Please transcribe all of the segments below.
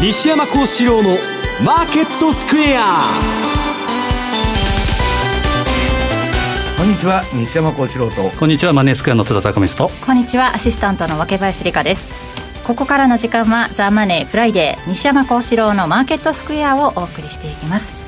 西山孝四郎のマーケットスクエア。こんにちは西山孝四郎と。こんにちはマネースクエアの津田隆光と。こんにちはアシスタントの若林理香です。ここからの時間はザ・マネーフライデー西山孝四郎のマーケットスクエアをお送りしていきます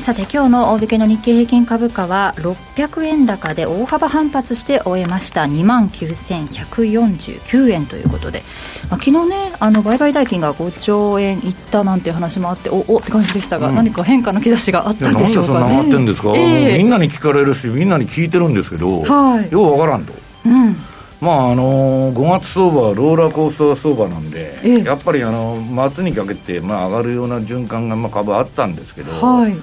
さて今日の大引けの日経平均株価は600円高で大幅反発して終えました。2万9149円ということで、まあ、昨日ねあの売買代金が5兆円いったなんていう話もあっておおって感じでしたが、うん、何か変化の兆しがあったんでしょうかね。なんでそんなってんですか、えー、みんなに聞かれるしみんなに聞いてるんですけど、はい、ようわからんと。うん。まああのー、5月相場はローラーコースター相場なんで、ええ、やっぱりあの末にかけて、まあ、上がるような循環がまあ株あったんですけど、はい、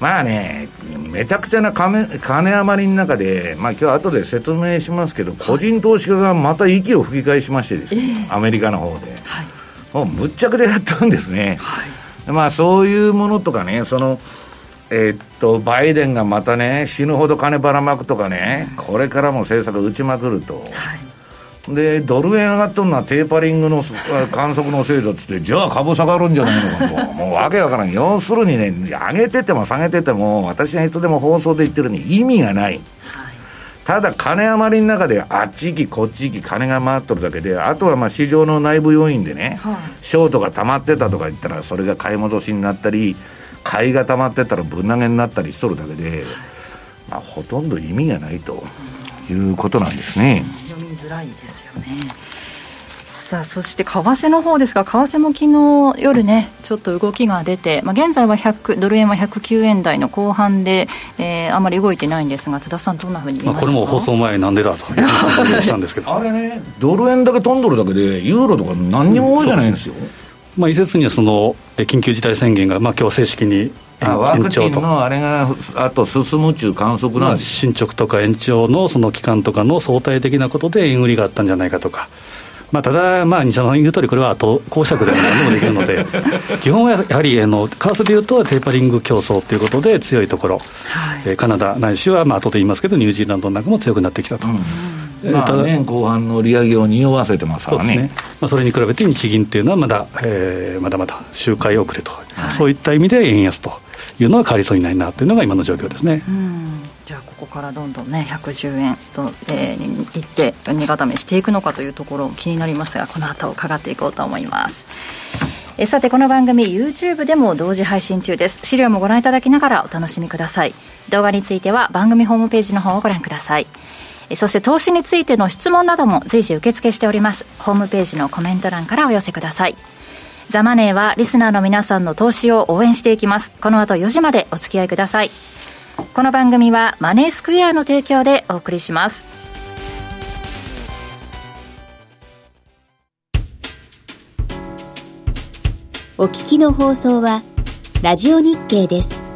まあね、めちゃくちゃな金金余りの中で、まあ今日後で説明しますけど、個人投資家がまた息を吹き返しましてですね、えー、アメリカの方で、はい、もうむっちゃくでやったんですね。はい、まあそういうものとかね、その、えー、っと、バイデンがまたね、死ぬほど金ばらまくとかね、これからも政策打ちまくると。はいでドル円上がっとるのはテーパリングの 観測の精度っつってじゃあ株下がるんじゃないのかともうわけわからん。要するにね上げてても下げてても私がいつでも放送で言ってるに意味がない、ただ金余りの中であっち行きこっち行き金が回っとるだけであとはまあ市場の内部要因でね、はい、ショートが溜まってたとか言ったらそれが買い戻しになったり買いが溜まってたらぶん投げになったりしとるだけで、まあ、ほとんど意味がないということなんですね。づらいですよね。さあそして為替の方ですが、為替も昨日夜ね、ちょっと動きが出て、まあ、現在は100ドル円は109円台の後半で、えー、あまり動いてないんですが、津田さん、どんなふうに見まこれも放送前、なんでだとしたんですけど あれね、ドル円だけ飛んどるだけで、ユーロとか何にも多いじゃないんですよ。うんまあ、一説にはその緊急事態宣言が、まあ今日正式にワクチンのあれがあと進む中観測なんです、進捗とか延長のその期間とかの相対的なことで円売りがあったんじゃないかとか。まあ、ただ、まあ、西田さん言う通り、これは後公爵で何でもできるので、基本はやはりあの為替でいうと、テーパリング競争ということで強いところ、はい、カナダないしは、まあ後で言いますけど、ニュージーランドなんかも強くなってきたと。うん。まあ、年後半の利上げを匂わせてますからね、ね。まあ、それに比べて日銀っていうのはまだ、えー、まだまだ周回遅れと、はい、そういった意味で円安というのは変わりそうにないなというのが今の状況ですね。じゃあここからどんどんね110円と、えー、にいって値固めしていくのかというところ気になりますがこの後伺っていこうと思います。えさてこの番組 YouTube でも同時配信中です。資料もご覧いただきながらお楽しみください。動画については番組ホームページの方をご覧ください。そして投資についての質問なども随時受付しております。ホームページのコメント欄からお寄せください。ザマネーはリスナーの皆さんの投資を応援していきます。この後4時までお付き合いください。この番組はマネースクエアの提供でお送りします。お聞きの放送はラジオ日経です。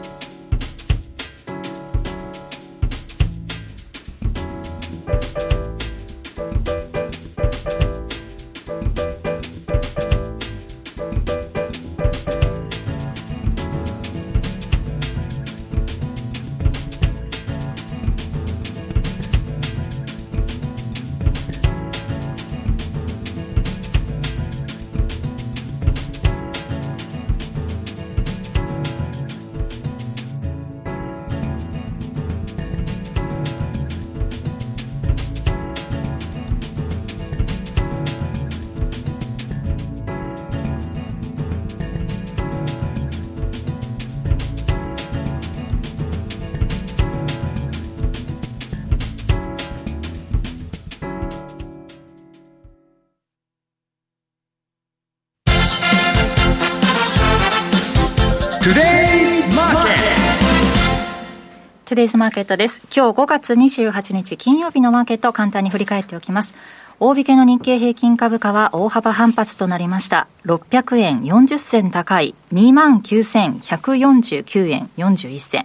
デイズマーケットです。今日5月28日金曜日のマーケットを簡単に振り返っておきます。大引けの日経平均株価は大幅反発となりました。600円40銭高い29,149円41銭。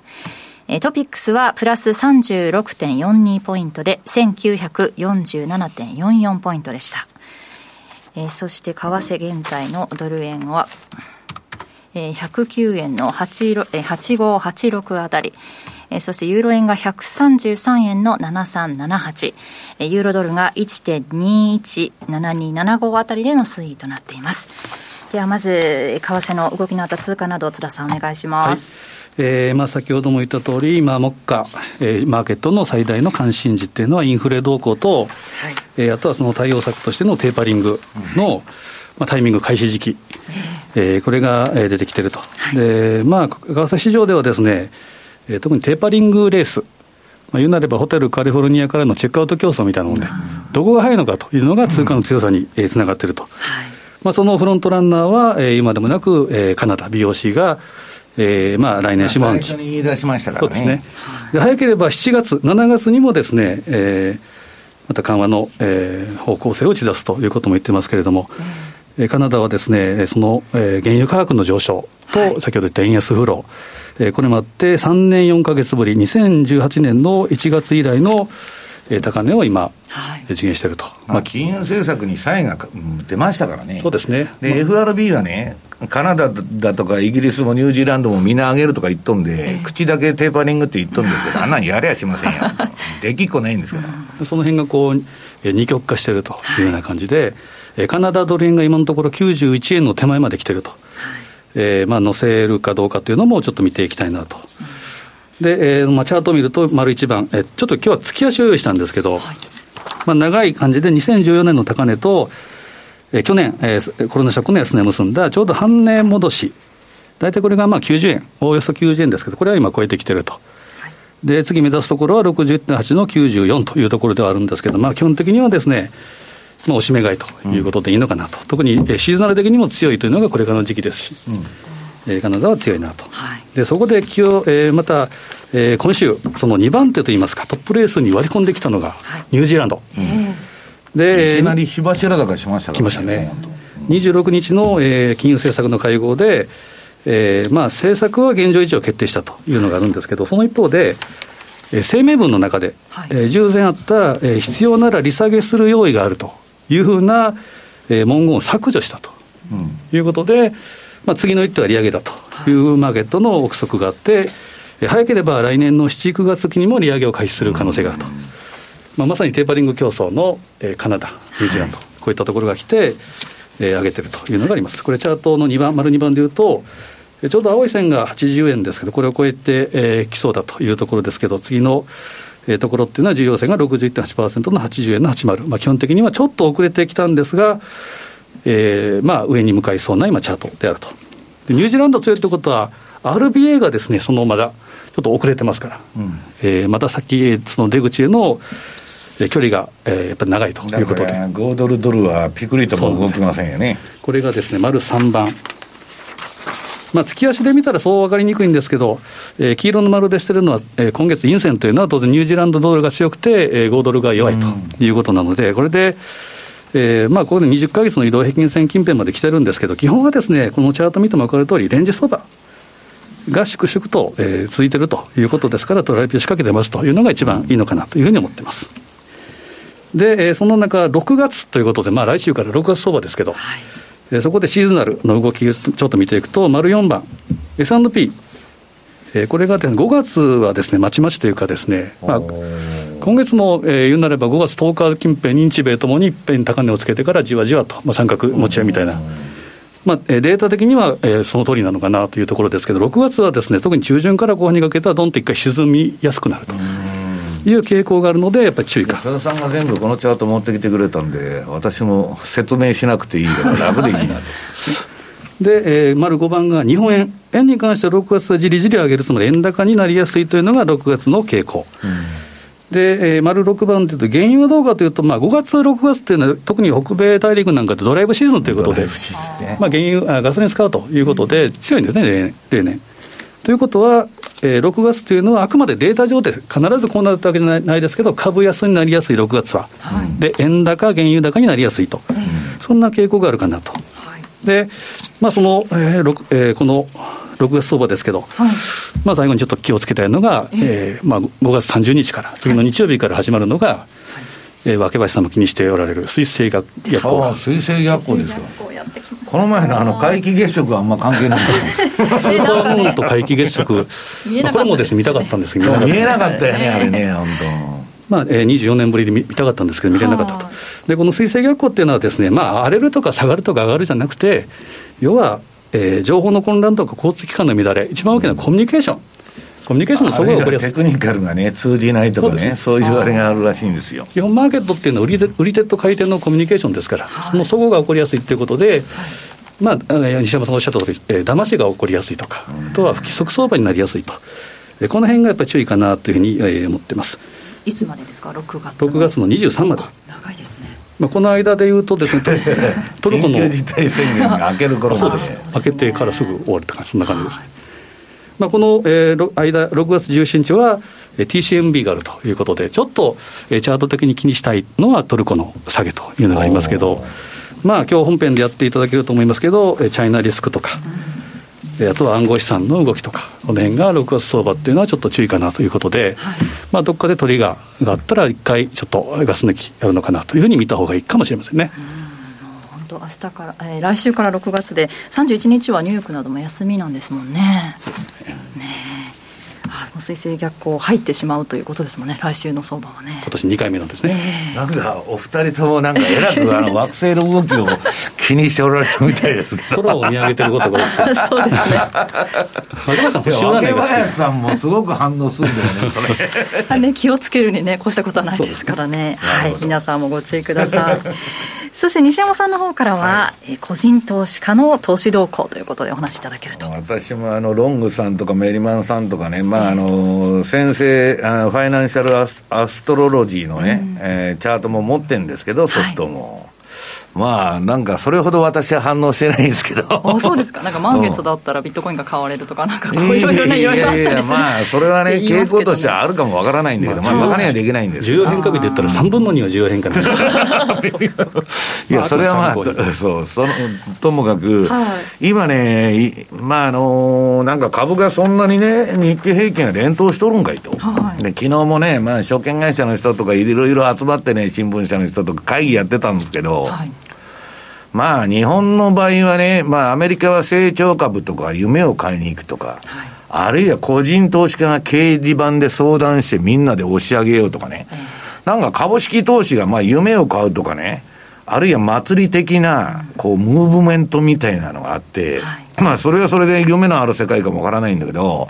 トピックスはプラス36.42ポイントで1947.44ポイントでした。え、そして為替現在のドル円は、えー、109円の8586あたり、えー、そしてユーロ円が133円の7378、えー、ユーロドルが1.217275あたりでの推移となっています。ではまず為替の動きのあった通貨など津田さんお願いします、はい、えーまあ、先ほども言った通り今目下、えー、マーケットの最大の関心事っていうのはインフレ動向と、はい、えー、あとはその対応策としてのテーパリングの、うん、まあ、タイミング開始時期、えー、これが出てきてると、はい、でまあ、為替市場ではですね、えー、特にテーパリングレース。まあ、言うなればホテルカリフォルニアからのチェックアウト競争みたいなもので、どこが早いのかというのが通貨の強さにつながっていると、はい。まあ、そのフロントランナーは、えー、今でもなく、えー、カナダ、BOC が、えーまあ、来年下半期。最初に言い出しましたからね。そうですね。で早ければ7月、7月にもですね、えー、また緩和の、えー、方向性を打ち出すということも言ってますけれども、えー、カナダはですね、その、えー、原油価格の上昇と、先ほど言った円安フロー、えー、これもあって、3年4か月ぶり、2018年の1月以来の、高値を今、実現していると、まあ、金融政策に差異が出ましたからね、そうですね。で、まあ、FRB はね、カナダだとかイギリスもニュージーランドもみんな上げるとか言っとんで、えー、口だけテーパリングって言っとんですけど、あんなにやりゃしませんよ、できっこないんですから。その辺がこう二極化しているというような感じで、はい、カナダドル円が今のところ91円の手前まで来てると、はい、えー、まあ、乗せるかどうかというのもちょっと見ていきたいなと。で、えーまあ、チャートを見ると、丸一番、えー、ちょっと今日は月足を用意したんですけど、はい。まあ、長い感じで2014年の高値と、えー、去年、えー、コロナショックの安値を結んだちょうど半値戻し、大体これがまあ90円、おおよそ90円ですけど、これは今超えてきてると。で、次目指すところは61.8の94というところではあるんですけど、まあ基本的にはですね、まあ、おしめ買いということでいいのかなと、うん、特にシーズナル的にも強いというのがこれからの時期です。し、うん、えー、カナダは強いなと、はい、でそこで今日、えー、また、えー、今週、その2番手といいますか、トップレースに割り込んできたのがニュージーランド。はいでいきなり火柱高しましたからね。来ましたね。26日の、えー、金融政策の会合で、えーまあ、政策は現状維持を決定したというのがあるんですけど、その一方で、えー、声明文の中で、はい、えー、従前あった、えー、必要なら利下げする用意があるというふうな、えー、文言を削除したと、いうことで、まあ、次の一手は利上げだというマーケットの憶測があって、早ければ来年の7、9月期にも利上げを開始する可能性があると。まあ、まさにテーパリング競争の、えー、カナダ、ニュージーランド、はい、こういったところが来て、えー、上げてるというのがあります。これ、チャートの2番、丸2番でいうと、ちょうど青い線が80円ですけど、これを超えて、えー、きそうだというところですけど、次の、えー、ところっていうのは、重要線が61.8%の80円の80、まあ、基本的にはちょっと遅れてきたんですが、えーまあ、上に向かいそうな今、チャートであると。でニュージーランド強いということは、RBA がですね、そのまだちょっと遅れてますから、うん、えー、また先、その出口への距離が、えー、やっぱり長いということで。5ドルドルはピクリとも動きませんよね。これがですね、丸3番。まあ、月足で見たらそう分かりにくいんですけど、えー、黄色の丸でしてるのは、えー、今月、陰線というのは当然ニュージーランドドルが強くて、えー、5ドルが弱いということなので、これで、えーまあ、ここで20か月の移動平均線近辺まで来てるんですけど、基本はですね、このチャート見ても分かる通り、レンジ相場が粛々と、えー、続いてるということですから、トラリピを仕掛けてますというのが一番いいのかなというふうに思ってます。で、えー、その中、6月ということで、まあ、来週から6月相場ですけど、はい、えー、そこでシーズナルの動き、ちょっと見ていくと、丸4番、S&P、えー、これが、ね、5月はですね、まちまちというかですね、まあ、今月も、えー、言うなれば5月10日近辺、日米ともに一遍高値をつけてからじわじわと、まあ、三角持ち合いみたいな。まあ、データ的には、えー、その通りなのかなというところですけど、6月はですね、特に中旬から後半にかけては、どんと一回沈みやすくなると。いう傾向があるので、やっぱり注意か。多田さんが全部このチャート持ってきてくれたんで、私も説明しなくていいから楽でいいなと。で、えー、丸5番が日本円、円に関しては6月はじりじり上げる、つまり円高になりやすいというのが6月の傾向。うんで、えー、丸6番というと、原油はどうかというと、まあ、5月、6月というのは、特に北米大陸なんかでドライブシーズンということで、ね、まあ、原油あ、ガソリン使うということで、強いんですね、例年。ということは、えー、6月というのは、あくまでデータ上で必ずこうなるわけじゃないですけど、株安になりやすい6月は、はい、で円高、原油高になりやすいと、うん、そんな傾向があるかなと。はい、で、まあ、その、えーえー、この6月相場ですけど、はい、まあ、最後にちょっと気をつけたいのが、えー、まあ、5月30日から、次の日曜日から始まるのが、はい、えー、若林さんも気にしておられる水星逆行。水星逆行ですか。この前のあの皆既月食はあんま関係ないスーパームーンと皆既月食、これもですね、見たかったんですけど、見えなかったよね、あれね、本当。まあえー、24年ぶりで見たかったんですけど、見れなかったと。で、この水星逆行っていうのはですね、まあ、荒れるとか下がるとか上がるじゃなくて、要は、えー、情報の混乱とか交通機関の乱れ、一番大きなコミュニケーション。コミュニケーションのそこが起こりやすい。テクニカルがね、通じないとかね、そう、ね,、いうあれがあるらしいんですよ。基本、マーケットっていうのは売り売り手と買い手のコミュニケーションですから、はい、そのそこが起こりやすいということで、はい。まあ、西山さんがおっしゃったとおり、えー、騙しが起こりやすいとか、あとは不規則相場になりやすいと、この辺がやっぱり注意かなというふうに、えー、思ってます。いつまでですか、6月6月の23まで。長いですね。まあ、この間でいうとですね、トルコの。緊急事態宣言が明ける頃そうです、明けてからすぐ終わるとか、そんな感じです。まあ、この、えー、間、6月17日は、TCMB があるということで、ちょっと、えー、チャート的に気にしたいのはトルコの下げというのがありますけど、まあ今日本編でやっていただけると思いますけど、チャイナリスクとか、あとは暗号資産の動きとか、この辺が6月相場っていうのはちょっと注意かなということで、はい、まあどっかでトリガーがあったら、一回ちょっとガス抜きやるのかなというふうに見た方がいいかもしれませんね。本当明日から、えー、来週から6月で、31日はニューヨークなども休みなんですもんね。ね水星逆行入ってしまうということですもんね、来週の相場はね。今年2回目なんですね。えー、なんか、お二人ともなんか、えらくあの惑星の動きを気にしておられるみたいですけど。空を見上げてることが多くて。そうですね。若林さん、もすごく反応するんだよね、それ。ね、気をつけるにね、こうしたことはないですからね。はい、皆さんもご注意ください。そして西山さんの方からは、はい、個人投資家の投資動向ということでお話しいただけると。私もあのロングさんとかメリマンさんとかね、まああの先生あのファイナンシャルアスアストロロジーのね、うん、えー、チャートも持ってるんですけどソフトも。はいまあ、なんかそれほど私は反応してないんですけど。あそうですか。なんか満月だったらビットコインが買われるとか、なんかこういろいろね、いろいろあったりする。まあ、それはね、傾向としてはあるかもわからないんだけど、まあ、バカにはできないんです重要変化日で言ったら3分の2は重要変化です。いや、それはまあ、そう、その、ともかく、今ね、まあ、あの、なんか株がそんなにね、日経平均が連投しとるんかいと。で、昨日もね、まあ、証券会社の人とかいろいろ集まってね、新聞社の人とか会議やってたんですけど、はいまあ、日本の場合はね、まあ、アメリカは成長株とか夢を買いに行くとか、はい、あるいは個人投資家が掲示板で相談してみんなで押し上げようとかね、なんか株式投資がまあ夢を買うとかね、あるいは祭り的な、こう、ムーブメントみたいなのがあって、はい、まあ、それはそれで夢のある世界かもわからないんだけど、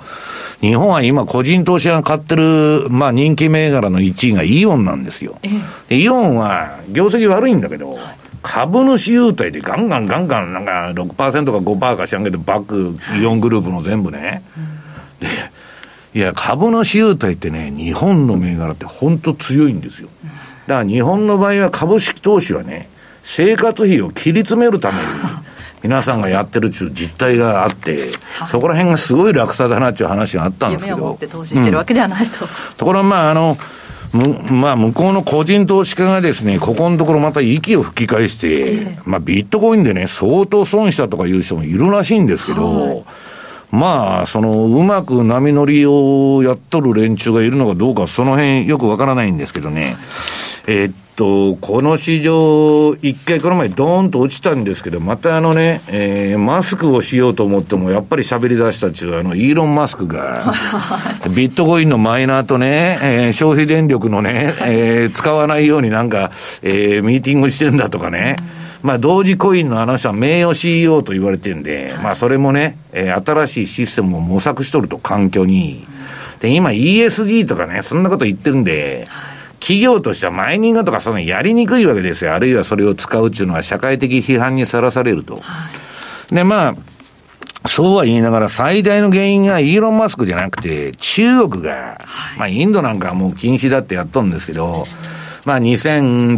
日本は今、個人投資家が買ってる、まあ、人気銘柄の1位がイオンなんですよ。イオンは、業績悪いんだけど、はい株主優待でガンガンガンガン、なんか6%か5%か知らんけど、バック、イオングループの全部ね。で、いや、株主優待ってね、日本の銘柄って本当強いんですよ。だから日本の場合は株式投資はね、生活費を切り詰めるために、皆さんがやってるっていう実態があって、そこら辺がすごい落差だなっていう話があったんですけど。夢を持って投資してるわけではないと。うん、ところまあ、あの、まあ、向こうの個人投資家がですね、ここのところまた息を吹き返して、まあ、ビットコインでね、相当損したとかいう人もいるらしいんですけど、まあ、その、うまく波乗りをやっとる連中がいるのかどうか、その辺よくわからないんですけどね。えー、っと、この市場、一回この前ドーンと落ちたんですけど、またあのね、えー、マスクをしようと思っても、やっぱり喋り出したっていう、あの、イーロン・マスクが、ビットコインのマイナーとね、えー、消費電力のね、えー、使わないようになんか、えー、ミーティングしてんだとかね、まあ、同時コインのあの人は名誉 CEO と言われてるんで、まあ、それもね、えー、新しいシステムを模索しとると、環境に。で、今 ESG とかね、そんなこと言ってるんで、企業としてはマイニングとかそのやりにくいわけですよ。あるいはそれを使うっていうのは社会的批判にさらされると。はい、で、まあ、そうは言いながら最大の原因がイーロン・マスクじゃなくて中国が、はい、まあインドなんかはもう禁止だってやっとるんですけど、まあ2013、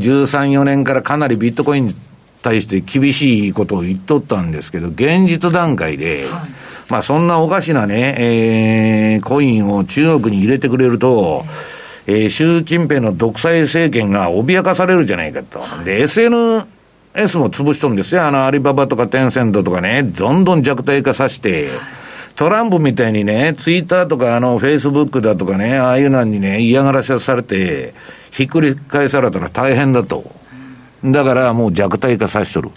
4年からかなりビットコインに対して厳しいことを言っとったんですけど、現実段階で、はい、まあそんなおかしなね、えー、コインを中国に入れてくれると、えー、習近平の独裁政権が脅かされるじゃないかと。で、SNS も潰しとるんですよ。あの、アリババとかテンセントとかね、どんどん弱体化させて、トランプみたいにね、ツイッターとかあの、フェイスブックだとかね、ああいうのにね、嫌がらせされて、ひっくり返されたら大変だと。だからもう弱体化させとる。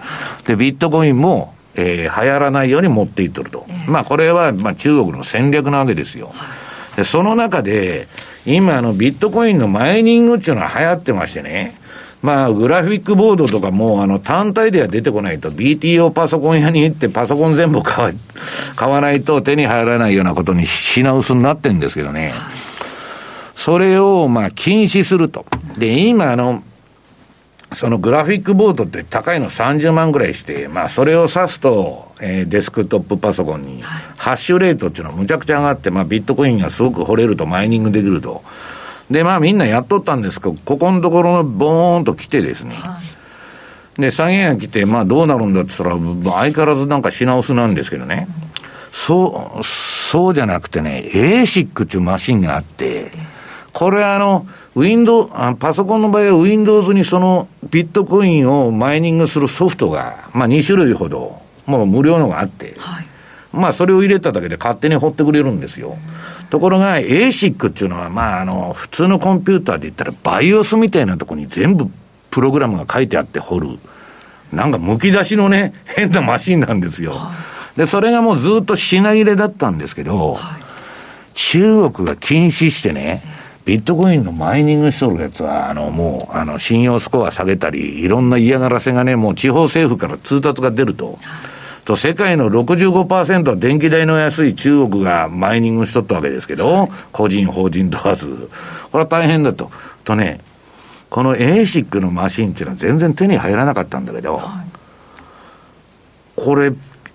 で、ビットコインも、えー、流行らないように持っていっとると。まあこれは、まあ中国の戦略なわけですよ。で、その中で、今、あの、ビットコインのマイニングっていうのは流行ってましてね。まあ、グラフィックボードとかも、あの、単体では出てこないと、BTO パソコン屋に行ってパソコン全部買わ 買わないと手に入らないようなことに品薄になってるんですけどね。それを、まあ、禁止すると。で、今、あの、そのグラフィックボードって高いの30万ぐらいして、まあ、それを指すと、えー、デスクトップパソコンに、ハッシュレートっていうのはむちゃくちゃ上がって、まあ、ビットコインがすごく掘れると、マイニングできると。で、まあ、みんなやっとったんですけど、ここのところのボーンと来てですね。はい、で、下げが来て、まあ、どうなるんだって言ったら、相変わらずなんか品薄なんですけどね。うん、そう、そうじゃなくてね、ASIC っていうマシンがあって、これあの、ウィンドウ、パソコンの場合は Windows にそのビットコインをマイニングするソフトが、まあ2種類ほど、もう無料のがあって、はい、まあそれを入れただけで勝手に掘ってくれるんですよ。ところが ASIC っていうのは、まああの、普通のコンピューターで言ったらバイオスみたいなところに全部プログラムが書いてあって掘る。なんか剥き出しのね、変なマシンなんですよ。で、それがもうずっと品切れだったんですけど、はい、中国が禁止してね、ビットコインのマイニングしとるやつは、あの、もう、あの、信用スコア下げたり、いろんな嫌がらせがね、もう地方政府から通達が出ると。と、世界の65%は電気代の安い中国がマイニングしとったわけですけど、個人、法人問わず。これは大変だと。とね、この ASIC のマシンっていうのは全然手に入らなかったんだけど、これ、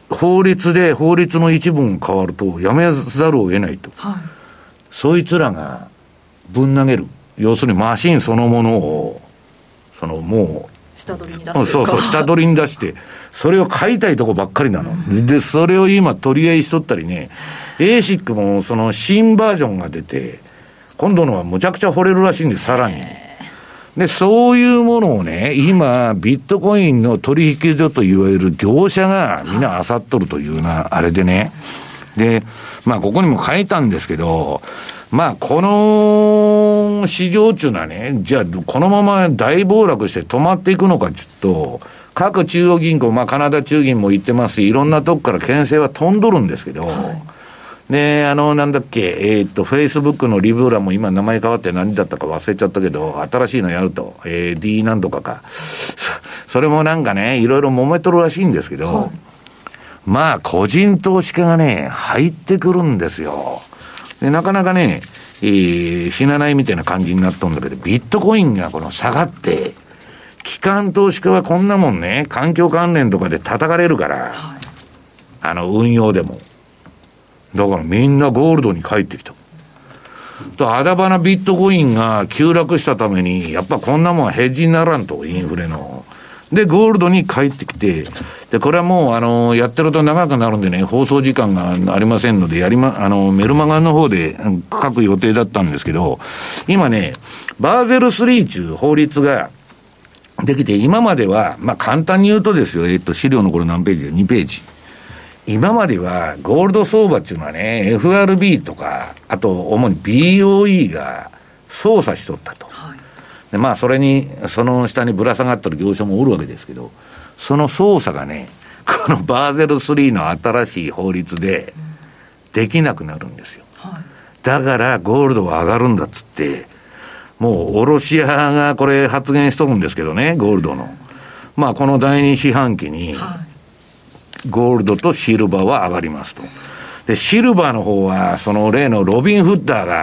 法律で、法律の一部が変わると、やめざるを得ないと。はい、そいつらが、ぶん投げる。要するにマシンそのものを、そのもう、下取りに出してそうそう、下取りに出して、それを買いたいとこばっかりなの。うん、で、それを今取り合いしとったりね、ASIC もその新バージョンが出て、今度のはむちゃくちゃ惚れるらしいんです、さらに。で、そういうものをね、今、ビットコインの取引所といわれる業者がみんな漁っとるというな、あれでね。で、まあ、ここにも書いたんですけど、まあ、この市場っていうのはね、じゃあ、このまま大暴落して止まっていくのかちょっと、各中央銀行、まあ、カナダ中銀も言ってますし、いろんなとこから牽制は飛んどるんですけど、はいで、あの、なんだっけ、えー、っと、フェイスブックのリブーラも今名前変わって何だったか忘れちゃったけど、新しいのやると、えー、D 何とかか。それもなんかね、いろいろ揉めとるらしいんですけど、はい、まあ、個人投資家がね、入ってくるんですよ。で、なかなかね、えー、死なないみたいな感じになったんだけど、ビットコインがこの下がって、機関投資家はこんなもんね、環境関連とかで叩かれるから、はい、あの、運用でも。だからみんなゴールドに帰ってきた。と、あだばなビットコインが急落したために、やっぱこんなもんヘッジにならんと、インフレの。で、ゴールドに帰ってきて、で、これはもう、あの、やってると長くなるんでね、放送時間がありませんので、やりま、あの、メルマガの方で書く予定だったんですけど、今ね、バーゼル3中法律ができて、今までは、まあ簡単に言うとですよ、えっと、資料のこれ何ページで ?2 ページ。今まではゴールド相場っていうのはね、FRB とか、あと主に BOE が操作しとったと。はい、でまあ、それに、その下にぶら下がってる業者もおるわけですけど、その操作がね、このバーゼル3の新しい法律でできなくなるんですよ。だからゴールドは上がるんだっつって、もう卸屋がこれ発言しとるんですけどね、ゴールドの。まあこの第二四半期に、ゴールドとシルバーは上がりますと。で、シルバーの方は、その例のロビン・フッダーが、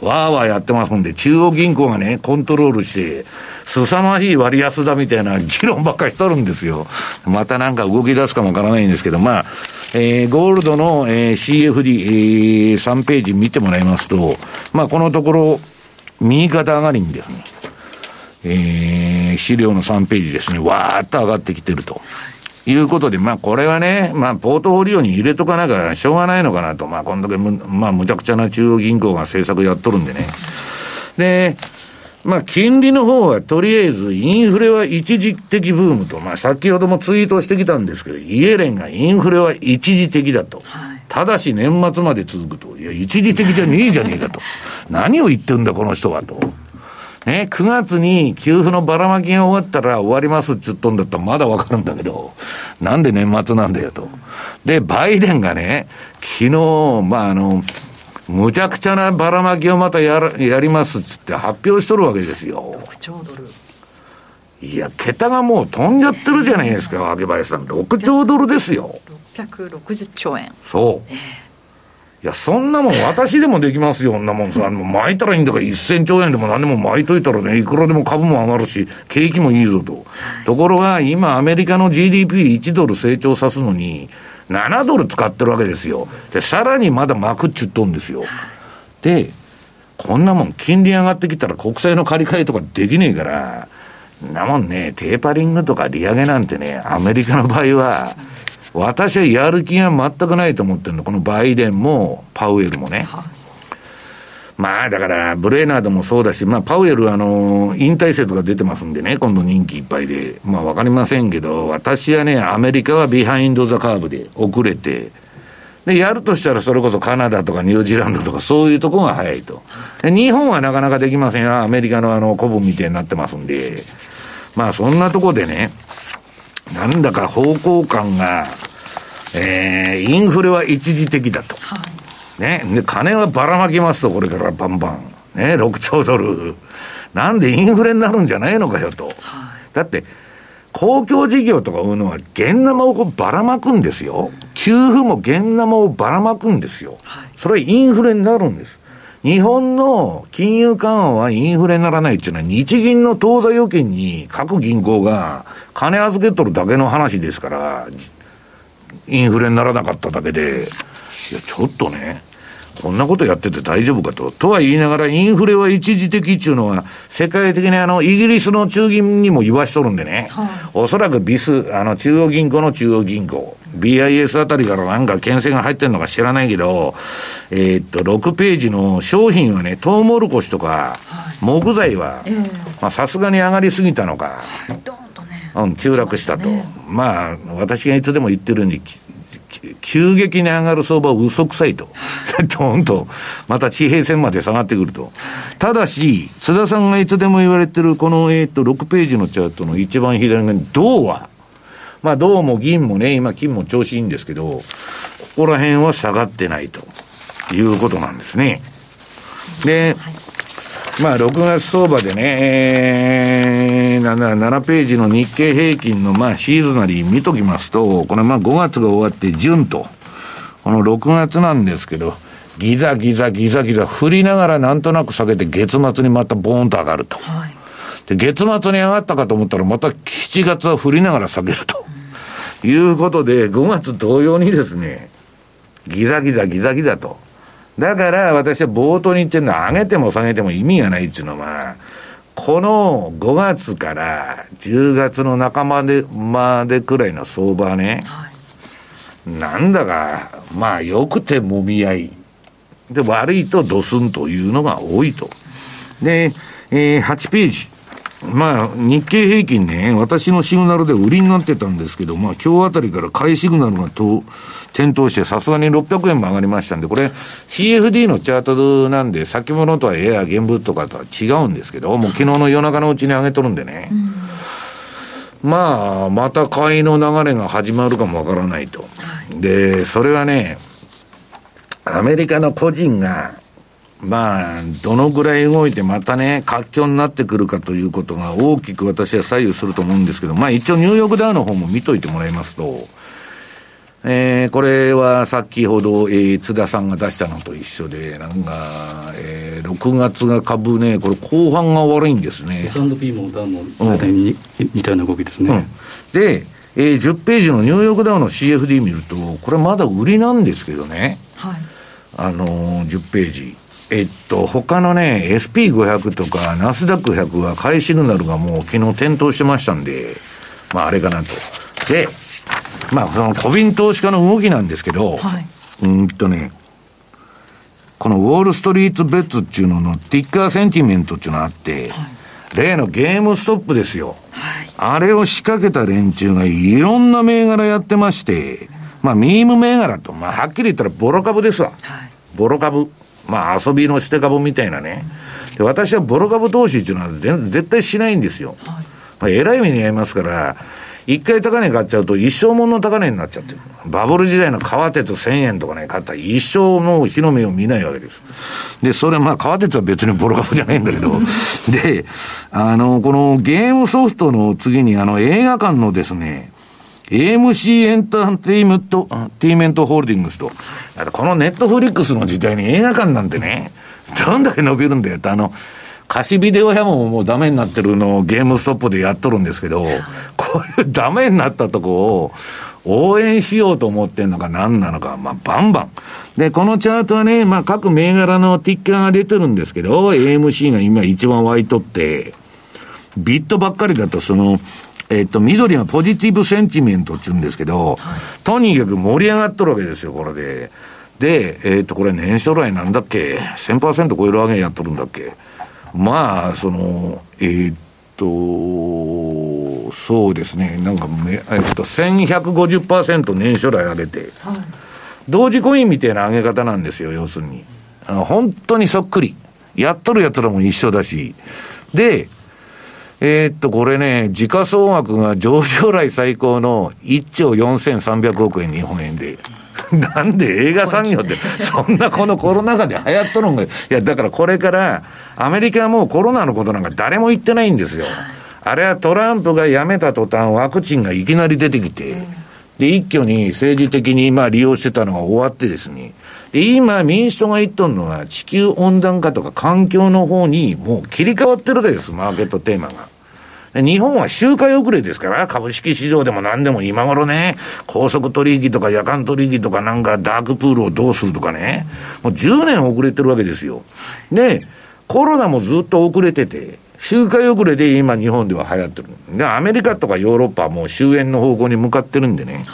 わーわーやってますんで、中央銀行がね、コントロールして、凄まじい割安だみたいな議論ばっかりしとるんですよ。またなんか動き出すかもわからないんですけど、まあ、えー、ゴールドの、えー、CFD、えー、3ページ見てもらいますと、まあ、このところ、右肩上がりにですね、えー、資料の3ページですね、わーっと上がってきてると。いうことで、まあこれはね、まあポートフォリオに入れとかなきゃしょうがないのかなと、まあこんだけむ、まあむちゃくちゃな中央銀行が政策やっとるんでね。で、まあ金利の方はとりあえずインフレは一時的ブームと、まあ先ほどもツイートしてきたんですけど、イエレンがインフレは一時的だと。はい、ただし年末まで続くと。いや、一時的じゃねえじゃねえかと。何を言ってんだこの人はと。ね、9月に給付のばらまきが終わったら終わりますって言っとんだったらまだわかるんだけど、なんで年末なんだよと。で、バイデンがね、昨日、まあ、あの、むちゃくちゃなばらまきをまたややりますっつって発表しとるわけですよ。兆ドル。いや、桁がもう飛んじゃってるじゃないですか、秋林さん。6兆ドルですよ。660兆円。そう。えーいや、そんなもん私でもできますよ、そんなもんさ。巻いたらいいんだから1000兆円でも何でも巻いといたらね、いくらでも株も上がるし、景気もいいぞと。ところが、今アメリカの GDP1 ドル成長さすのに、7ドル使ってるわけですよ。で、さらにまだ巻くっちゅっとんですよ。で、こんなもん金利上がってきたら国債の借り換えとかできねえから、なもんね、テーパリングとか利上げなんてね、アメリカの場合は、私はやる気が全くないと思ってるの。このバイデンもパウエルもね。はい、まあだから、ブレーナードもそうだし、まあパウエルあの、引退説が出てますんでね、今度任期いっぱいで。まあわかりませんけど、私はね、アメリカは behind the curve で遅れて、で、やるとしたらそれこそカナダとかニュージーランドとかそういうとこが早いと。日本はなかなかできませんよ。アメリカのあの、子分みたいになってますんで。まあそんなとこでね、なんだか方向感が、えー、インフレは一時的だと。はい、ね。で、金はばらまきますと、これからバンバン。ね、6兆ドル。なんでインフレになるんじゃないのかよと。はい、だって、公共事業とかいうのは、現生をばらまくんですよ。給付も現生をばらまくんですよ。はい、それインフレになるんです。日本の金融緩和はインフレにならないっていうのは、日銀の当座預金に各銀行が金預けとるだけの話ですから、インフレにならなかっただけで、いや、ちょっとね、こんなことやってて大丈夫かと。とは言いながら、インフレは一時的っていうのは、世界的にあの、イギリスの中銀にも言わしとるんでね、はい、おそらくビス、あの、中央銀行の中央銀行、BIS あたりからなんか牽制が入ってるのか知らないけど、えー、っと、6ページの商品はね、トウモロコシとか、木材は、まあ、さすがに上がりすぎたのか、うん、急落したと。まあ、私がいつでも言ってるように、急激に上がる相場は嘘くさいと。どんと、また地平線まで下がってくると。ただし、津田さんがいつでも言われてる、この、えっ、と、6ページのチャートの一番左側に、銅は、まあ、銅も銀もね、今金も調子いいんですけど、ここら辺は下がってないということなんですね。で、はいまあ、6月相場でね、えー、7, 7ページの日経平均の、まあ、シーズナリー見ときますと、これ、まあ、5月が終わって、順と、この6月なんですけど、ギザギザギザギザ振りながらなんとなく下げて月末にまたボーンと上がると。はい、で、月末に上がったかと思ったらまた7月は振りながら下げると。うん、いうことで、5月同様にですね、ギザギザギザギザと。だから私は冒頭に言ってるのは上げても下げても意味がないっていうのは、この5月から10月の半ばで、までくらいの相場ね、はい、なんだか、まあ良くてもみ合い。で、悪いとドスンというのが多いと。で、えー、8ページ。まあ、日経平均ね、私のシグナルで売りになってたんですけど、まあ、今日あたりから買いシグナルがと点灯して、さすがに600円も上がりましたんで、これ、CFD のチャートなんで、先物とはやや現物とかとは違うんですけど、もう昨日の夜中のうちに上げとるんでね。うん、まあ、また買いの流れが始まるかもわからないと。で、それはね、アメリカの個人が、まあ、どのぐらい動いてまたね、活況になってくるかということが大きく私は左右すると思うんですけど、まあ一応ニューヨークダウの方も見といてもらいますと、えー、これは先ほど、えー、津田さんが出したのと一緒で、なんか、えー、6月が株ね、これ後半が悪いんですね。S&P もダウも大体似たような動きですね。うん、で、えー、10ページのニューヨークダウの CFD 見ると、これまだ売りなんですけどね。はい。あのー、10ページ。えっと、他のね、SP500 とかナスダック100は買いシグナルがもう昨日点灯してましたんで、まああれかなと。で、まあその小瓶投資家の動きなんですけど、はい、うんとね、このウォールストリートベッツっていうののティッカーセンティメントっていうのがあって、はい、例のゲームストップですよ。はい、あれを仕掛けた連中がいろんな銘柄やってまして、まあミーム銘柄と、まあはっきり言ったらボロ株ですわ。ボロ株。まあ遊びの捨て株みたいなね。で私はボロ株投資っていうのは絶対しないんですよ。はい、まあ、偉い目に遭いますから、一回高値買っちゃうと一生ものの高値になっちゃってる。バブル時代の川鉄1000円とかね、買ったら一生の日の目を見ないわけです。で、それまあ川鉄は別にボロ株じゃないんだけど、で、あの、このゲームソフトの次にあの映画館のですね、AMC エンターテイメント、ティメントホールディングスと、このネットフリックスの時代に映画館なんてね、どんだけ伸びるんだよって、あの、貸しビデオ屋ももうダメになってるのをゲームストップでやっとるんですけど、こういうダメになったとこを応援しようと思ってんのか何なのか、まあバンバン。で、このチャートはね、まあ各銘柄のティッカーが出てるんですけど、AMC が今一番湧いとって、ビットばっかりだとその、えっと、緑はポジティブセンチメントって言うんですけど、はい、とにかく盛り上がっとるわけですよ、これで。で、えっと、これ年初来なんだっけ ?1000% 超える上げやっとるんだっけ？まあ、その、えー、っと、そうですね、なんかめ、えっと、1150%年初来上げて、はい、同時コインみたいな上げ方なんですよ、要するに。あの本当にそっくり。やっとる奴らも一緒だし。で、えー、っと、これね、時価総額が上場来最高の1兆4300億円日本円で。なんで映画産業って、そんなこのコロナ禍で流行っとるんが、いや、だからこれから、アメリカはもうコロナのことなんか誰も言ってないんですよ。あれはトランプが辞めた途端、ワクチンがいきなり出てきて、で、一挙に政治的にまあ利用してたのが終わってですね、で、今民主党が言っとるのは地球温暖化とか環境の方にもう切り替わってるわけです、マーケットテーマが。日本は周回遅れですから、株式市場でも何でも今頃ね、高速取引とか夜間取引とかなんかダークプールをどうするとかね、もう10年遅れてるわけですよ。で、コロナもずっと遅れてて、周回遅れで今日本では流行ってる。で、アメリカとかヨーロッパはもう終焉の方向に向かってるんでね。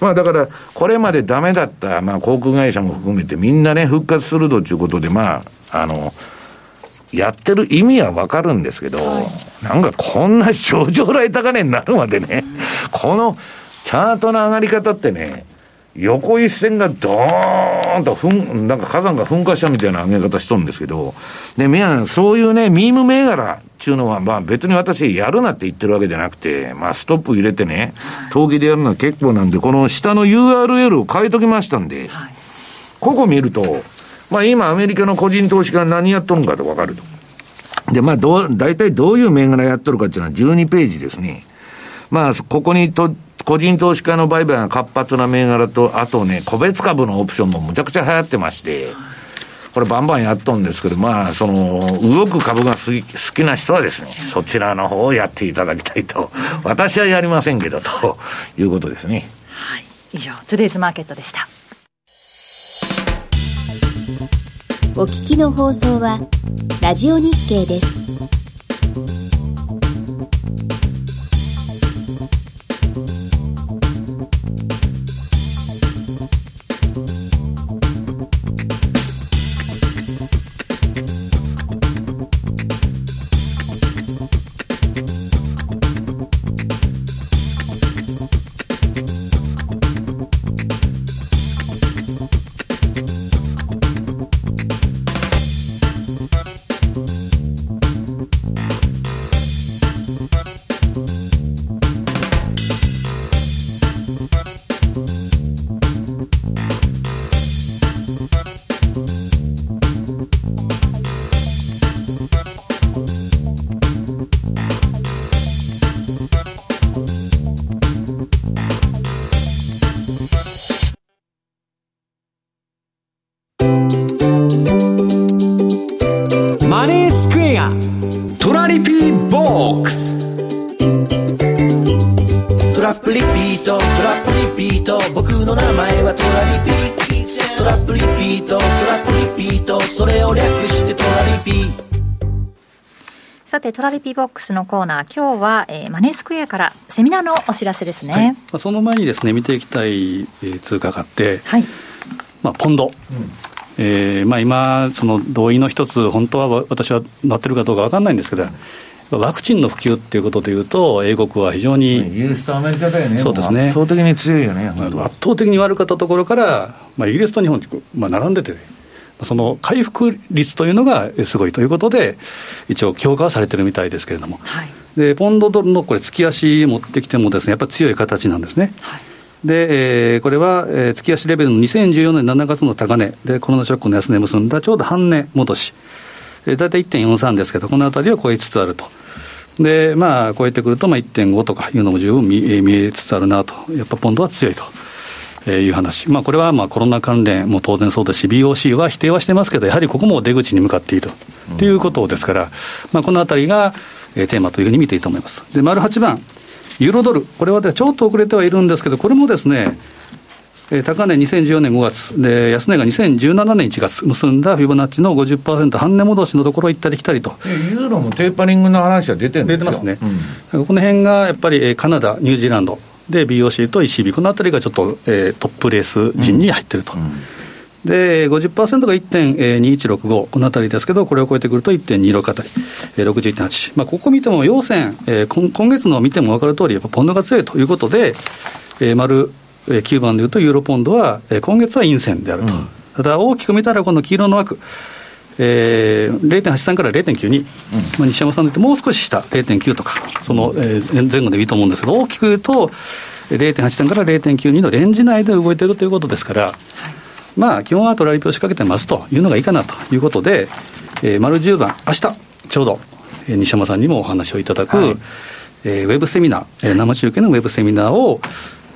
まあだから、これまでダメだった、まあ航空会社も含めてみんなね、復活するということで、まあ、あの、やってる意味はわかるんですけど、はい、なんかこんな上場来高値になるまでね、このチャートの上がり方ってね、横一線がドーンとふん、なんか火山が噴火したみたいな上げ方しとるんですけど、で、そういうね、ミーム銘柄っていうのは、まあ別に私やるなって言ってるわけじゃなくて、まあストップ入れてね、投機でやるのは結構なんで、この下の URL を変えときましたんで、ここ見ると、まあ今アメリカの個人投資家何やっとるんかとわかると。で、まあどう、大体どういう銘柄やっとるかっていうのは12ページですね。まあ、ここにと、個人投資家の売買が活発な銘柄と、あとね、個別株のオプションもむちゃくちゃ流行ってまして、これバンバンやっとんですけど、まあ、その、動く株が好き好きな人はですね、そちらの方をやっていただきたいと。私はやりませんけど、ということですね。はい。以上、トゥデイズマーケットでした。お聞きの放送は、ラジオ日経です。さて、トラリピボックスのコーナー、今日は、えー、マネースクエアからセミナーのお知らせですね。はい、まあ、その前にですね、見ていきたい、えー、通貨があって、はい、まあ、ポンド。うん。えーまあ、今、その同意の一つ、本当は私はなってるかどうか分かんないんですけど、ワクチンの普及っていうことでいうと、英国は非常に、イギリスとアメリカだよね、そうですね。圧倒的に強いよね、圧倒的に悪かったところから、まあ、イギリスと日本まあ、並んでて、その回復率というのがすごいということで、一応、強化はされてるみたいですけれども、はい、でポンドドルのこれ、月足持ってきてもです、ね、やっぱり強い形なんですね。はい。で、えー、これは、えー、月足レベルの2014年7月の高値。で、コロナショックの安値結んだちょうど半値戻し、えー、大体1.43ですけど、このあたりを超えつつあると。で、まあ、超えてくると、まあ、1.5とかいうのも十分見見えつつあるなと、やっぱポンドは強いと。えー、いう話、まあ、これはまあコロナ関連も当然そうですし、BOC は否定はしてますけど、やはりここも出口に向かっているということですから、まあ、このあたりが、えー、テーマというふうに見ていいと思います。で、丸8番、ユーロドル、これはちょっと遅れてはいるんですけど、これもですね、えー、高値2014年5月。で、安値が2017年1月、結んだフィボナッチの50%半値戻しのところ行ったり来たりと。ユーロもテーパリングの話は出てるんです出てますね、うん、この辺がやっぱりカナダ、ニュージーランド。で BOC と ECB、このあたりがちょっと、えー、トップレース陣に入ってると。うん。うん。で、50%が1.2165、このあたりですけど、これを超えてくると1.26あたり、61.8。まあ、ここ見ても、陽線、えー、今今月の見ても分かる通り、やっぱポンドが強いということで、えー、丸9番でいうと、ユーロポンドは、えー、今月は陰線であると。うん、ただ、大きく見たら、この黄色の枠、えー、0.83から0.92、うん。まあ、西山さんで言ってもう少し下、0.9とか、その、えー、前後でいいと思うんですけど、大きく言うと、0.8点から0.92のレンジ内で動いているということですから、はい、まあ、基本はトラリピを仕掛けてますというのがいいかなということで、えー、丸10番、明日ちょうど、えー、西山さんにもお話をいただく、はい、えー、ウェブセミナー、えー、生中継のウェブセミナーを、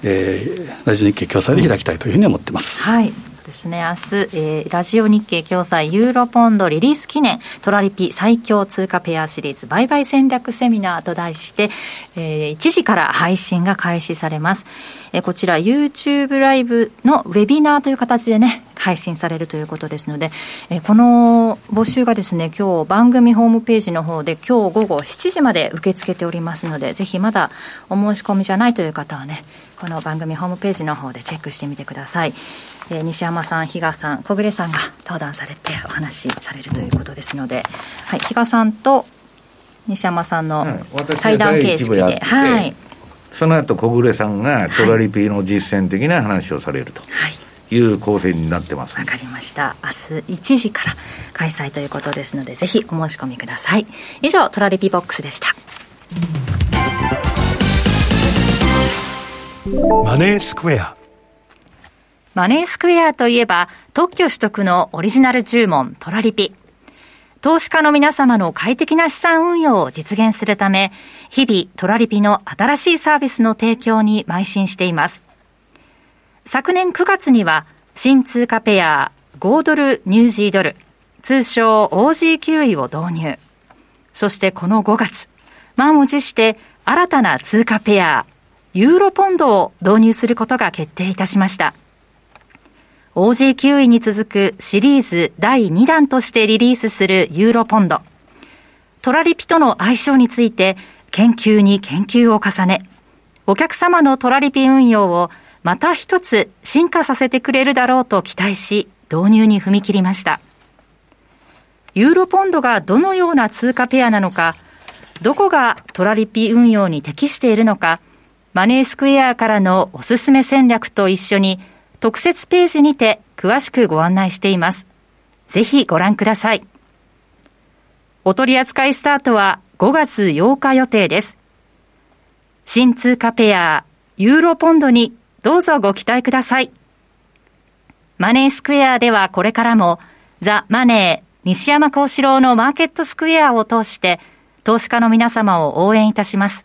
えー、ラジオ日経共催で開きたいというふうに思ってます。はいですね、明日、えー、ラジオ日経共催ユーロポンドリリース記念トラリピ最強通貨ペアシリーズ売買戦略セミナーと題して、えー、1時から配信が開始されます。えー、こちら YouTube ライブのウェビナーという形でね、配信されるということですので、えー、この募集がですね、今日番組ホームページの方で今日午後7時まで受け付けておりますので、ぜひまだお申し込みじゃないという方はね、この番組ホームページの方でチェックしてみてください。えー、西山さん、比嘉さん、小暮さんが登壇されてお話しされるということですので、はい、比嘉さんと西山さんの対談形式で、はい、その後小暮さんがトラリピーの実践的な話をされると。はい。いう構成になってますわかりました。明日1時から開催ということですのでぜひお申し込みください。以上トラリピボックスでしたマネースクエアマネースクエアといえば、特許取得のオリジナル注文トラリピ。投資家の皆様の快適な資産運用を実現するため、日々トラリピの新しいサービスの提供に邁進しています。昨年9月には、新通貨ペア5ドルニュージードル、通称 OG9 位を導入。そしてこの5月、満を持して新たな通貨ペア、ユーロポンドを導入することが決定いたしました。OG9 位に続くシリーズ第2弾としてリリースするユーロポンド。トラリピとの相性について研究に研究を重ね、お客様のトラリピ運用をまた一つ進化させてくれるだろうと期待し、導入に踏み切りました。ユーロポンドがどのような通貨ペアなのか、どこがトラリピ運用に適しているのか、マネースクエアからのおすすめ戦略と一緒に特設ページにて詳しくご案内しています。ぜひご覧ください。お取り扱いスタートは5月8日予定です。新通貨ペア、ユーロポンドにどうぞご期待ください。マネースクエアではこれからもザ・マネー西山幸四郎のマーケットスクエアを通して投資家の皆様を応援いたします。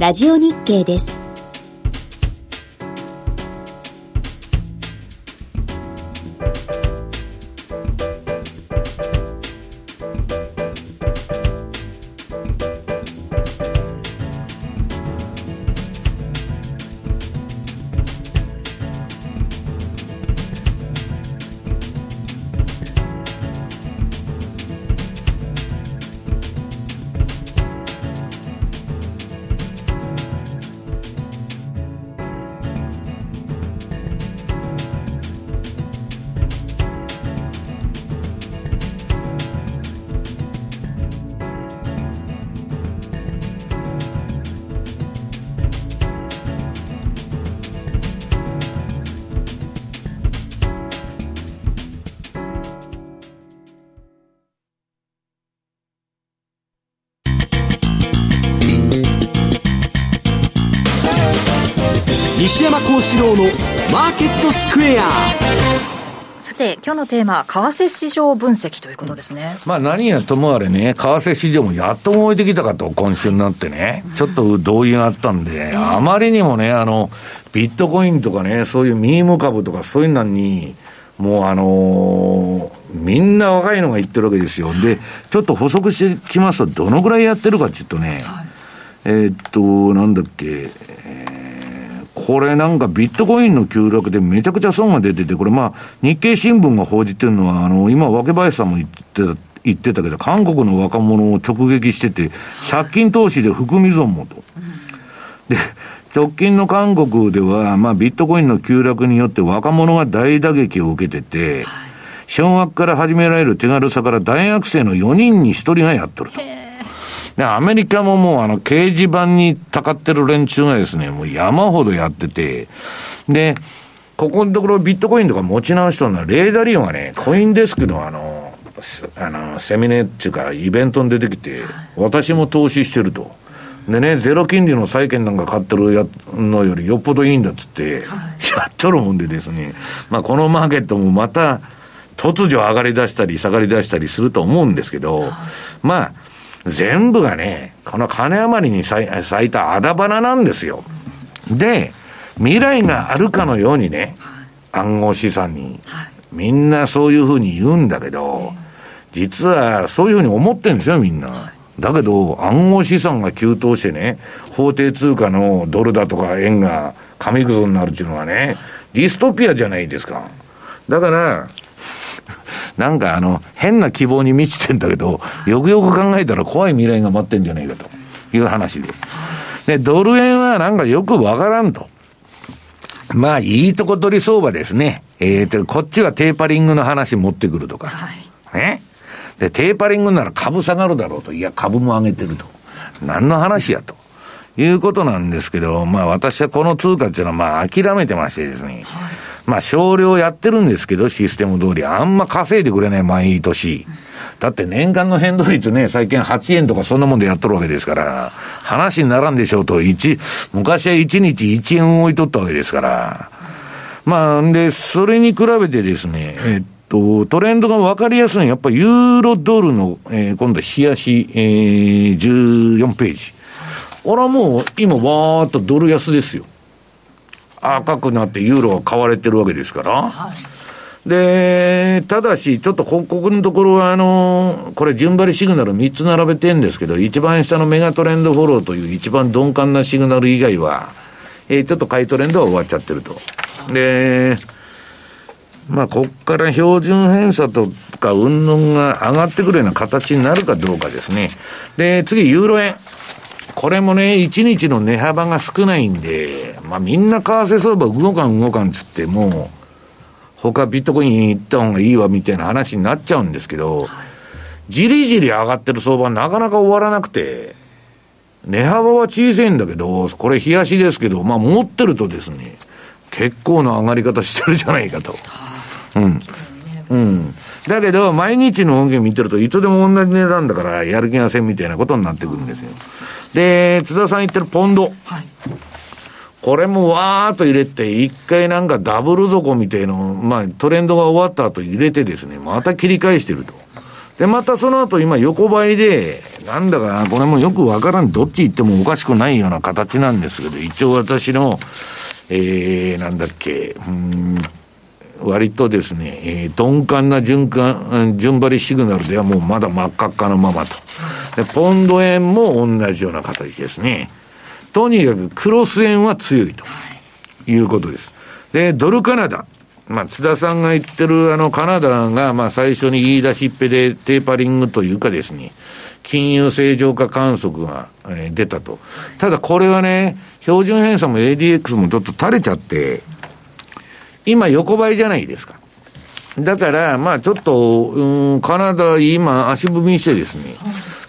ラジオ日経です。西山幸四郎のマーケットスクエア。さて今日のテーマ為替市場分析ということですね、まあ何やともあれね為替市場もやっと動いてきたかと今週になってね、ちょっと動員があったんで、あまりにもねあのビットコインとかねそういうミーム株とかそういうのにもうあのー、みんな若いのが言ってるわけですよ。で、ちょっと補足してきますと、どのぐらいやってるかっていうとね、はい、えー、っと、なんだっけ、えー、これなんかビットコインの急落でめちゃくちゃ損が出てて、これまあ、日経新聞が報じてるのは、あの、今、若林さんも言ってた、言ってたけど、韓国の若者を直撃してて、借金投資で含み損もと。で、直近の韓国では、まあ、ビットコインの急落によって若者が大打撃を受けてて、はい、小学から始められる手軽さから大学生の4人に1人がやっとると。で、アメリカももうあの掲示板にたかってる連中がですね、もう山ほどやってて、で、ここのところビットコインとか持ち直しとるのは、レーダーリオがね、コインデスクのあの、あの、セミネっていうか、イベントに出てきて、私も投資してると。でね、ゼロ金利の債券なんか買ってるやのよりよっぽどいいんだっつって、はい、やっとるもんでですね、まあこのマーケットもまた突如上がり出したり下がり出したりすると思うんですけど、はい、まあ、全部がね、この金余りに咲いたあだ花なんですよ。で、未来があるかのようにね、暗号資産に、みんなそういうふうに言うんだけど、実はそういうふうに思ってるんですよ、みんな。だけど、暗号資産が急騰してね、法定通貨のドルだとか円が紙くずになるっていうのはね、ディストピアじゃないですか。だから、なんかあの、変な希望に満ちてんだけど、よくよく考えたら怖い未来が待ってんじゃないかという話で。で、ドル円はなんかよくわからんと。まあ、いいとこ取り相場ですね。えーと、こっちはテーパリングの話持ってくるとか。はい、ね。で、テーパリングなら株下がるだろうと。いや、株も上げてると。何の話やと。いうことなんですけど、まあ私はこの通貨っていうのはまあ諦めてましてですね。はい、まあ少量やってるんですけど、システム通り。あんま稼いでくれない、毎年。だって年間の変動率ね、最近8円とかそんなもんでやっとるわけですから、話にならんでしょうと、1、昔は1日1円置いとったわけですから。まあ、で、それに比べてですね、えっと、トレンドが分かりやすいのは、やっぱりユーロドルの、えー、今度、冷やし、えー、14ページ。あら、もう、今、わーっとドル安ですよ。赤くなってユーロが買われてるわけですから。で、ただし、ちょっとここのところは、あの、これ、順張りシグナル3つ並べてるんですけど、一番下のメガトレンドフォローという一番鈍感なシグナル以外は、えー、ちょっと買いトレンドは終わっちゃってると。で、まあ、こっから標準偏差とか、云々が上がってくるような形になるかどうかですね。で、次、ユーロ円。これもね、1日の値幅が少ないんで、まあみんな為替相場動かん動かんつっても、他ビットコイン行った方がいいわみたいな話になっちゃうんですけど、じりじり上がってる相場なかなか終わらなくて、値幅は小さいんだけど、これ冷やしですけど、まあ持ってるとですね、結構な上がり方してるじゃないかと。うん。うん。だけど、毎日の音源見てると、いつでも同じ値段だから、やる気がせんみたいなことになってくるんですよ。で、津田さん言ってるポンド。はい。これもわーっと入れて、一回なんかダブル底みたいの、まあトレンドが終わった後入れてですね、また切り返してると。で、またその後今横ばいで、なんだかなこれもよくわからん、どっち行ってもおかしくないような形なんですけど、一応私の、えー、なんだっけ、うん、割とですね、えー、鈍感な循環、順張りシグナルではもうまだ真っ赤っかのままと。で、ポンド円も同じような形ですね。とにかくクロス円は強いということです。で、ドルカナダ。まあ、津田さんが言ってるあのカナダが、まあ、最初に言い出しっぺでテーパリングというかですね、金融正常化観測が、えー、出たと。ただこれはね、標準偏差も ADX もちょっと垂れちゃって、今横ばいじゃないですか。だから、まあちょっと、うん、カナダ今足踏みしてですね、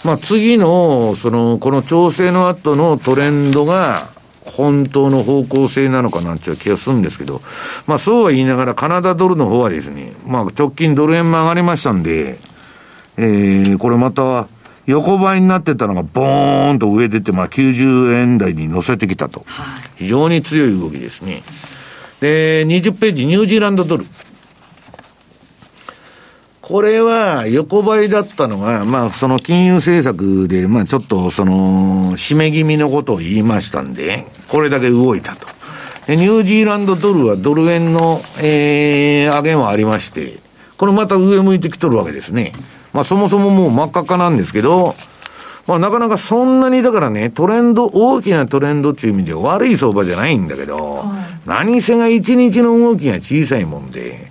まあ次の、その、この調整の後のトレンドが、本当の方向性なのかなっていう気がするんですけど、まあそうは言いながらカナダドルの方はですね、まあ直近ドル円も上がりましたんで、えー、これまた、横ばいになってたのがボーンと上出て、まあ、90円台に乗せてきたと。非常に強い動きですね。で、20ページ、ニュージーランドドル。これは横ばいだったのが、まあ、その金融政策で、まあ、ちょっと、その、締め気味のことを言いましたんで、これだけ動いたと。で、ニュージーランドドルはドル円の、えー、上げもありまして、これまた上向いてきとるわけですね。まあ、そもそももう真っ赤っかなんですけど、まあ、なかなかそんなに、だからね、トレンド、大きなトレンドっていう意味で悪い相場じゃないんだけど、はい、何せが一日の動きが小さいもんで、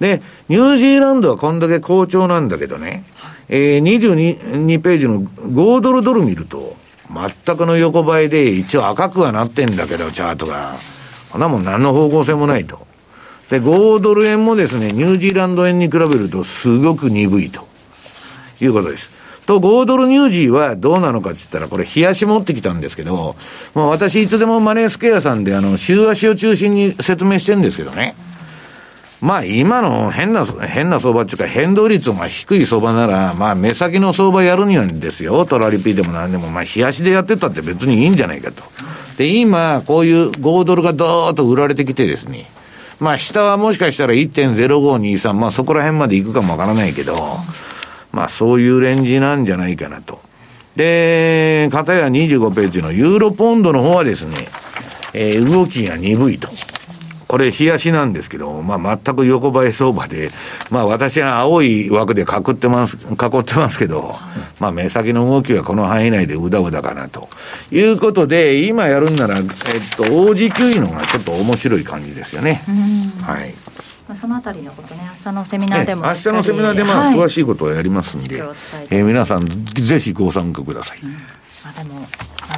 で、ニュージーランドはこんだけ好調なんだけどね、えー、22ページの5ドルドル見ると、全くの横ばいで一応赤くはなってんだけど、チャートが。こんなもん何の方向性もないと。で、5ドル円もですね、ニュージーランド円に比べるとすごく鈍いということです。と、5ドルニュージーはどうなのかって言ったら、これ、冷やし持ってきたんですけど、もう私、いつでもマネースクエアさんで、あの、週足を中心に説明してるんですけどね。まあ今の変な、変な相場っていうか変動率が低い相場なら、まあ目先の相場やるにはですよ、トラリピでも何でも、まあ冷やしでやってたって別にいいんじゃないかと。で、今、こういう5ドルがドーッと売られてきてですね、まあ下はもしかしたら1.0523、まあそこら辺まで行くかもわからないけど、まあそういうレンジなんじゃないかなと。で、かたや25ページのユーロポンドの方はですね、えー、動きが鈍いと。これ、冷やしなんですけど、まあ、全く横ばい相場で、まあ、私は青い枠で囲ってます、囲ってますけど、まあ、目先の動きはこの範囲内でうだうだかなと。いうことで、今やるんなら、えっと、OG9 のがちょっと面白い感じですよね。はい。まあ、そのあたりのことね、明日のセミナーでも明日のセミナーでまあ、詳しいことをやりますんで、はい、えー、皆さん、ぜひご参加ください。うんまあ、でも、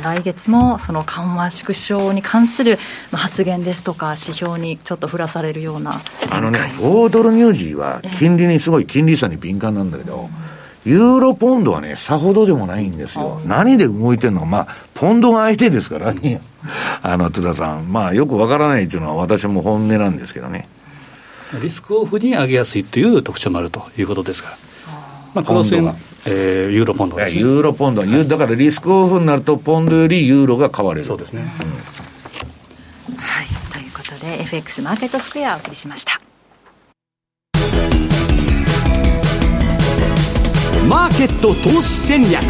来月もその緩和縮小に関する発言ですとか、指標にちょっと振らされるようなあのね、ードルニュージーは金利にすごい金利差に敏感なんだけど、ユーロポンドはね、さほどでもないんですよ。何で動いてるのか、まあ、ポンドが相手ですからね。あの、津田さん。まあ、よくわからないっていうのは私も本音なんですけどね。リスクオフに上げやすいという特徴もあるということですから。まあ、この線えー、ユーロポンドです、ね、ユーロポンド、だからリスクオフになると、ポンドよりユーロが買われる。そうですね、うん、はい。ということで FX マーケットスクエアをお送りしました。マーケット投資戦略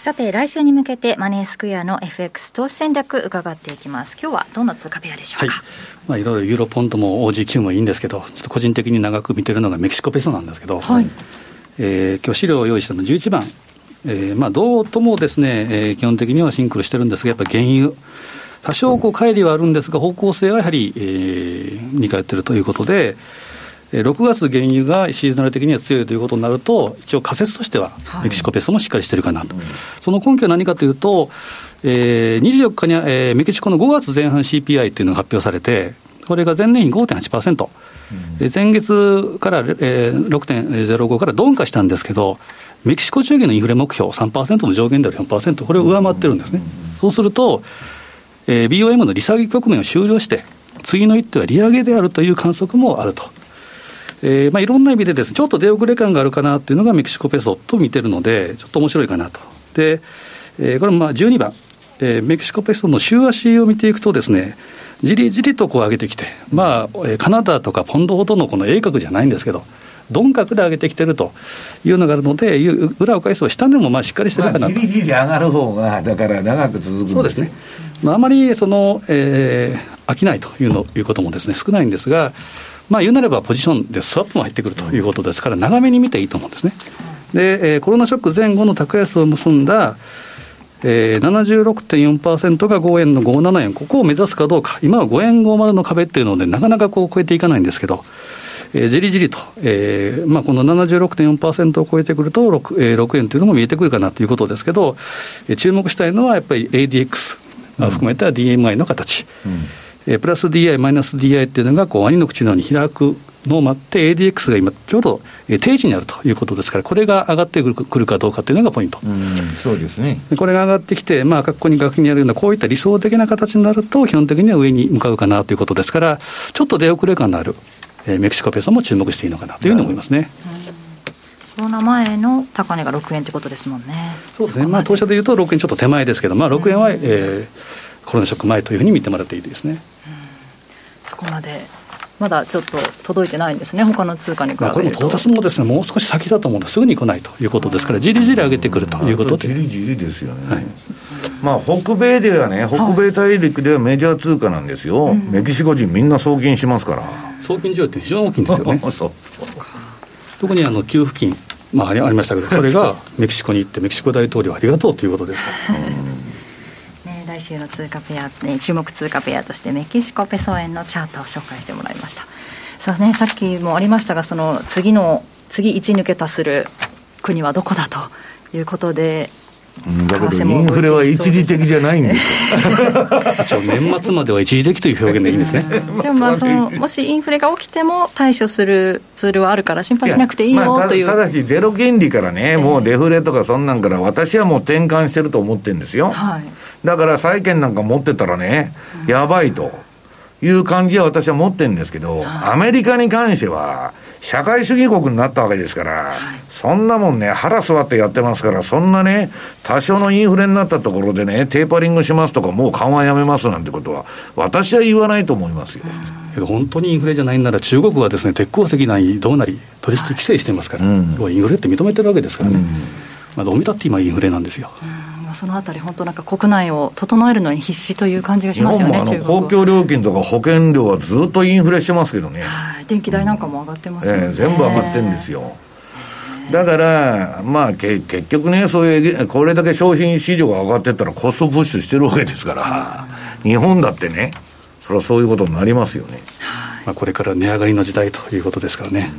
さて、来週に向けてマネースクエアの FX 投資戦略伺っていきます。今日はどんな通貨ペアでしょうか？はい、まあ、いろいろユーロポンドも OG9 もいいんですけど、ちょっと個人的に長く見てるのがメキシコペソなんですけど、はい、えー、今日資料を用意したの11番。えー、まあ、どうともですね、えー、基本的にはシンクロしてるんですが、やっぱり原油。多少こう乖離はあるんですが、方向性はやはり、えー、似通っているということで、6月原油がシーズナル的には強いということになると、一応仮説としては、メキシコペソもしっかりしてるかなと、はい、その根拠は何かというと、えー、24日に、えー、メキシコの5月前半 CPI っていうのが発表されて、これが前年比5.8%、うん、前月から、えー、6.05から鈍化したんですけど、メキシコ中期のインフレ目標3%の上限である4%、これを上回ってるんですね。そうすると、えー、BOM の利下げ局面を終了して、次の一手は利上げであるという観測もあると。えーまあ、いろんな意味でです、ね、ちょっと出遅れ感があるかなっていうのがメキシコペソと見てるので、ちょっと面白いかなと。で、えー、これまあ12番、えー、メキシコペソの週足を見ていくとですね、じりじりとこう上げてきて、まあ、カナダとかポンドほどのこの鋭角じゃないんですけど、鈍角で上げてきてるというのがあるので、裏を返すと、下でもまあしっかりしてるかなと。じりじり上がる方が、だから長く続くんですね。そうですねまあ、あまりその、えー、飽きないというのいうこともですね少ないんですが、まあ、言うなればポジションでスワップも入ってくるということですから、長めに見ていいと思うんですね。で、えー、コロナショック前後の高安を結んだ、えー、76.4%が5円の57円、ここを目指すかどうか、今は5円50の壁っていうので、なかなかこう超えていかないんですけど、えー、じりじりと、えーまあ、この76.4%を超えてくると6、えー、6円というのも見えてくるかなということですけど、えー、注目したいのはやっぱり ADX、うん、含めた DMI の形。うんえー、プラス DI、マイナス DI っていうのが、こう、兄の口のように開くのを待って、ADX が今、ちょうど、えー、定時にあるということですから、これが上がってくるかどうかっていうのがポイント。そうですね。これが上がってきて、まあ、学校に学費にあるような、こういった理想的な形になると、基本的には上に向かうかなということですから、ちょっと出遅れ感のある、えー、メキシコペソも注目していいのかなというふうに思いますね。コロナ前の高値が6円ってことですもんねそうですねまあ当社でいうと6円ちょっと手前ですけどまあ6円は、うん、えー、コロナショック前というふうに見てもらっていいですね、うん、そこまでまだちょっと届いてないんですね、他の通貨に比べると。これも到達もですね、もう少し先だと思うので、すぐに来ないということですから、じりじり上げてくるということで。じりじりですよね。はい、まあ、北米ではね、北米大陸ではメジャー通貨なんですよ、はい、メキシコ人みんな送金しますから。送金需要って非常に大きいんですよね。そうそう特にあの給付金、まあ、ありましたけど、それがメキシコに行って、メキシコ大統領ありがとうということですから。週の通貨ペア、ね、注目通貨ペアとしてメキシコペソ円のチャートを紹介してもらいました。さあねさっきもありましたがその次の次1抜けたする国はどこだということでだけどインフレは一時的じゃないんですよ。年末までは一時的という表現でいいんですね。でもまあそのもしインフレが起きても対処するツールはあるから心配しなくていいよ、まあ、という。ただしゼロ金利からね、もうデフレとかそんなんから私はもう転換してると思ってるんですよ、はい、だから債券なんか持ってたらね、やばいと。いう感じは私は持ってるんですけど、アメリカに関しては、社会主義国になったわけですから、そんなもんね、腹座ってやってますから、そんなね、多少のインフレになったところでね、テーパリングしますとか、もう緩和やめますなんてことは、私は言わないと思いますよ。けど本当にインフレじゃないんなら、中国はですね、鉄鉱石なりどうなり、取引規制してますから、うん、インフレって認めてるわけですからね、うん、まあ、どう見たって今、インフレなんですよ。うんそのあたり、本当なんか国内を整えるのに必死という感じがしますよね、公共料金とか保険料はずっとインフレしてますけどね、電気代なんかも上がってますよね、えー、全部上がってるんですよ。だから、まあ、け結局ね、そういう、これだけ商品市場が上がってったらコストプッシュしてるわけですから、日本だってね、それはそういうことになりますよね。まあ、これから値上がりの時代ということですからね。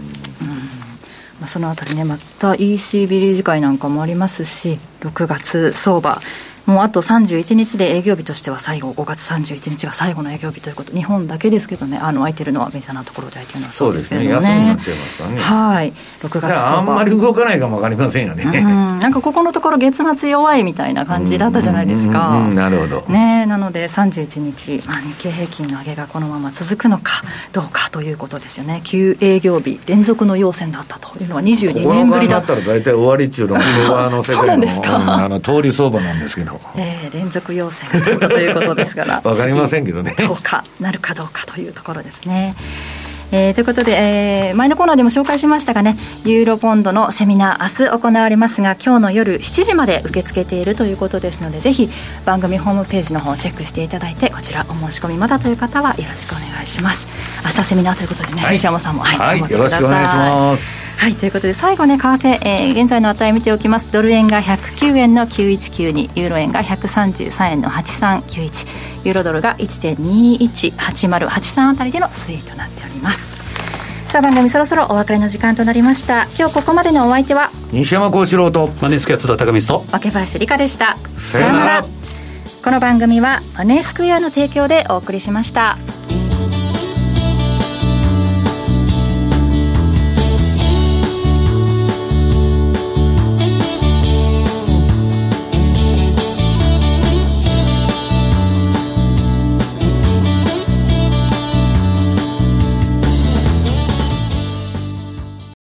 まあ、そのあたりね、また ECB 理事会なんかもありますし、6月相場、もうあと31日で営業日としては最後、5月31日が最後の営業日ということ、日本だけですけどね、あの空いてるのはメジャーなところで空いてるのはそうですけどね、ね。はい、6月あんまり動かないかも分かりませんよね、うん、なんかここのところ、月末弱いみたいな感じだったじゃないですか、なるほど、ね、なので31日、まあ、日経平均の上げがこのまま続くのかどうかということですよね、9営業日連続の要線だったというのは22年ぶりだ。ったら大体終わりっちゅうのが相場の世界のあの通り相場なんですけど。えー、連続要請が出たということですから。分かりませんけどね。どうかなるかどうかというところですね。えー、ということで、えー、前のコーナーでも紹介しましたがね、ユーロポンドのセミナー、明日行われますが、今日の夜7時まで受け付けているということですので、ぜひ番組ホームページの方をチェックしていただいて、こちらお申し込みまだという方はよろしくお願いします。明日セミナーということでね、はい、西山さんも、はい、はい、よろしくお願いします。はい、ということで、最後ね、為替、えー、現在の値見ておきます。ドル円が109円の9192、ユーロ円が133円の8391、ユーロドルが1.218083あたりでの推移となっております。さあ番組そろそろお別れの時間となりました。今日ここまでのお相手は西山幸四郎とマネースキャット高見と若林理香でした。さよなら。この番組はマネースクエアの提供でお送りしました